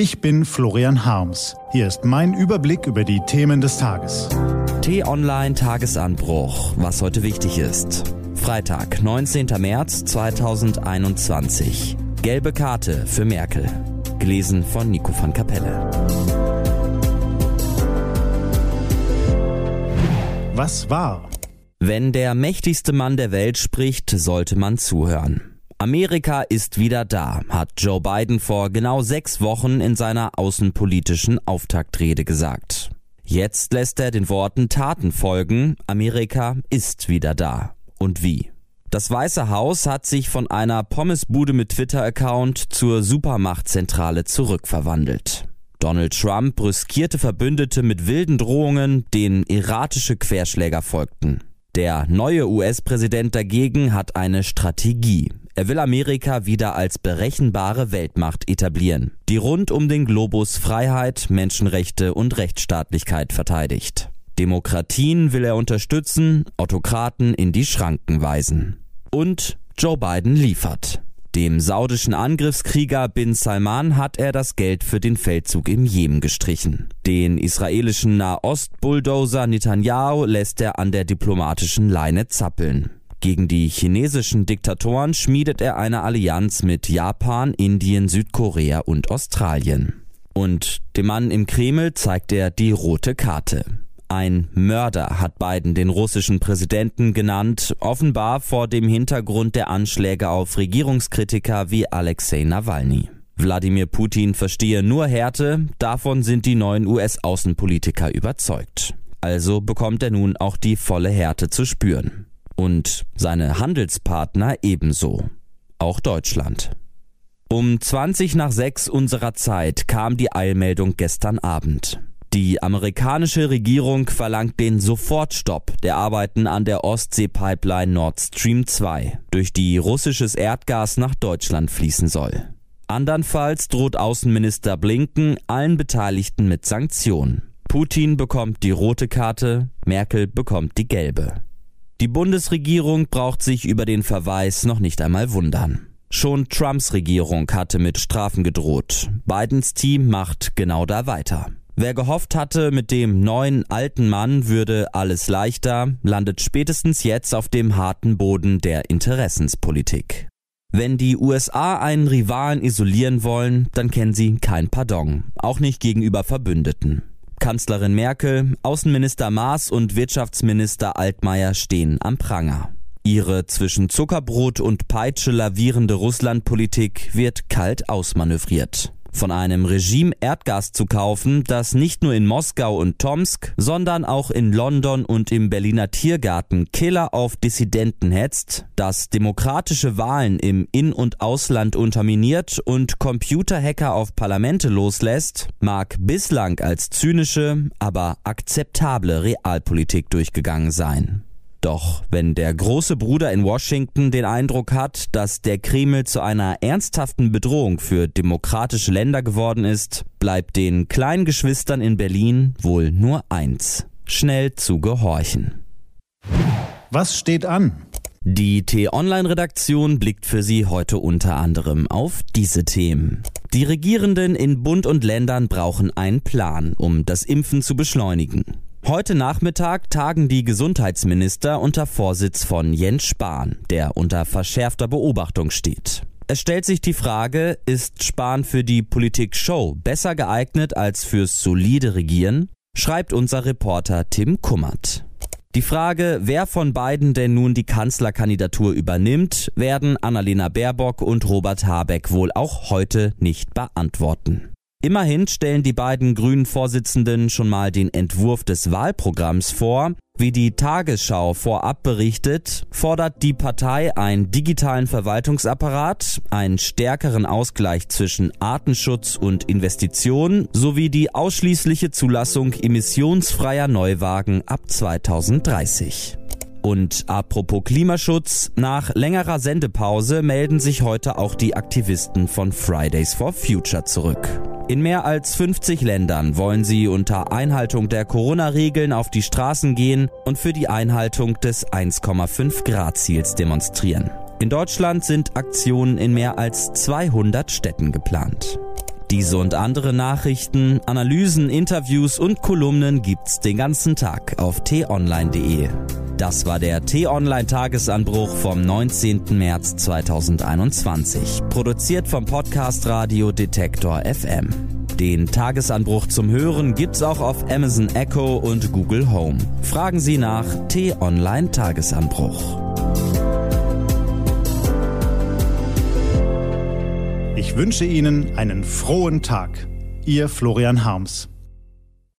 Ich bin Florian Harms. Hier ist mein Überblick über die Themen des Tages. T-Online Tagesanbruch, was heute wichtig ist. Freitag, 19. März 2021. Gelbe Karte für Merkel. Gelesen von Nico van Kapelle. Was war? Wenn der mächtigste Mann der Welt spricht, sollte man zuhören. Amerika ist wieder da, hat Joe Biden vor genau sechs Wochen in seiner außenpolitischen Auftaktrede gesagt. Jetzt lässt er den Worten Taten folgen. Amerika ist wieder da. Und wie? Das Weiße Haus hat sich von einer Pommesbude mit Twitter-Account zur Supermachtzentrale zurückverwandelt. Donald Trump brüskierte Verbündete mit wilden Drohungen, denen erratische Querschläger folgten. Der neue US-Präsident dagegen hat eine Strategie. Er will Amerika wieder als berechenbare Weltmacht etablieren, die rund um den Globus Freiheit, Menschenrechte und Rechtsstaatlichkeit verteidigt. Demokratien will er unterstützen, Autokraten in die Schranken weisen. Und Joe Biden liefert. Dem saudischen Angriffskrieger Bin Salman hat er das Geld für den Feldzug im Jemen gestrichen. Den israelischen Nahost-Bulldozer Netanyahu lässt er an der diplomatischen Leine zappeln. Gegen die chinesischen Diktatoren schmiedet er eine Allianz mit Japan, Indien, Südkorea und Australien. Und dem Mann im Kreml zeigt er die rote Karte. Ein Mörder hat Biden den russischen Präsidenten genannt, offenbar vor dem Hintergrund der Anschläge auf Regierungskritiker wie Alexei Nawalny. Wladimir Putin verstehe nur Härte, davon sind die neuen US-Außenpolitiker überzeugt. Also bekommt er nun auch die volle Härte zu spüren und seine Handelspartner ebenso, auch Deutschland. Um 20 nach 6 unserer Zeit kam die Eilmeldung gestern Abend. Die amerikanische Regierung verlangt den Sofortstopp der Arbeiten an der Ostsee-Pipeline Nord Stream 2, durch die russisches Erdgas nach Deutschland fließen soll. Andernfalls droht Außenminister Blinken allen Beteiligten mit Sanktionen. Putin bekommt die rote Karte, Merkel bekommt die gelbe. Die Bundesregierung braucht sich über den Verweis noch nicht einmal wundern. Schon Trumps Regierung hatte mit Strafen gedroht. Bidens Team macht genau da weiter. Wer gehofft hatte, mit dem neuen alten Mann würde alles leichter, landet spätestens jetzt auf dem harten Boden der Interessenspolitik. Wenn die USA einen Rivalen isolieren wollen, dann kennen sie kein Pardon, auch nicht gegenüber Verbündeten. Kanzlerin Merkel, Außenminister Maas und Wirtschaftsminister Altmaier stehen am Pranger. Ihre zwischen Zuckerbrot und Peitsche lavierende Russlandpolitik wird kalt ausmanövriert von einem Regime Erdgas zu kaufen, das nicht nur in Moskau und Tomsk, sondern auch in London und im Berliner Tiergarten Killer auf Dissidenten hetzt, das demokratische Wahlen im In- und Ausland unterminiert und Computerhacker auf Parlamente loslässt, mag bislang als zynische, aber akzeptable Realpolitik durchgegangen sein. Doch wenn der große Bruder in Washington den Eindruck hat, dass der Kreml zu einer ernsthaften Bedrohung für demokratische Länder geworden ist, bleibt den kleinen Geschwistern in Berlin wohl nur eins, schnell zu gehorchen. Was steht an? Die T-Online-Redaktion blickt für Sie heute unter anderem auf diese Themen. Die Regierenden in Bund und Ländern brauchen einen Plan, um das Impfen zu beschleunigen. Heute Nachmittag tagen die Gesundheitsminister unter Vorsitz von Jens Spahn, der unter verschärfter Beobachtung steht. Es stellt sich die Frage, ist Spahn für die Politik-Show besser geeignet als fürs solide Regieren? Schreibt unser Reporter Tim Kummert. Die Frage, wer von beiden denn nun die Kanzlerkandidatur übernimmt, werden Annalena Baerbock und Robert Habeck wohl auch heute nicht beantworten. Immerhin stellen die beiden grünen Vorsitzenden schon mal den Entwurf des Wahlprogramms vor. Wie die Tagesschau vorab berichtet, fordert die Partei einen digitalen Verwaltungsapparat, einen stärkeren Ausgleich zwischen Artenschutz und Investitionen sowie die ausschließliche Zulassung emissionsfreier Neuwagen ab 2030. Und apropos Klimaschutz, nach längerer Sendepause melden sich heute auch die Aktivisten von Fridays for Future zurück. In mehr als 50 Ländern wollen sie unter Einhaltung der Corona-Regeln auf die Straßen gehen und für die Einhaltung des 1,5 Grad Ziels demonstrieren. In Deutschland sind Aktionen in mehr als 200 Städten geplant. Diese und andere Nachrichten, Analysen, Interviews und Kolumnen gibt's den ganzen Tag auf t-online.de. Das war der T-Online Tagesanbruch vom 19. März 2021, produziert vom Podcast Radio Detektor FM. Den Tagesanbruch zum Hören gibt's auch auf Amazon Echo und Google Home. Fragen Sie nach T-Online Tagesanbruch. Ich wünsche Ihnen einen frohen Tag. Ihr Florian Harms.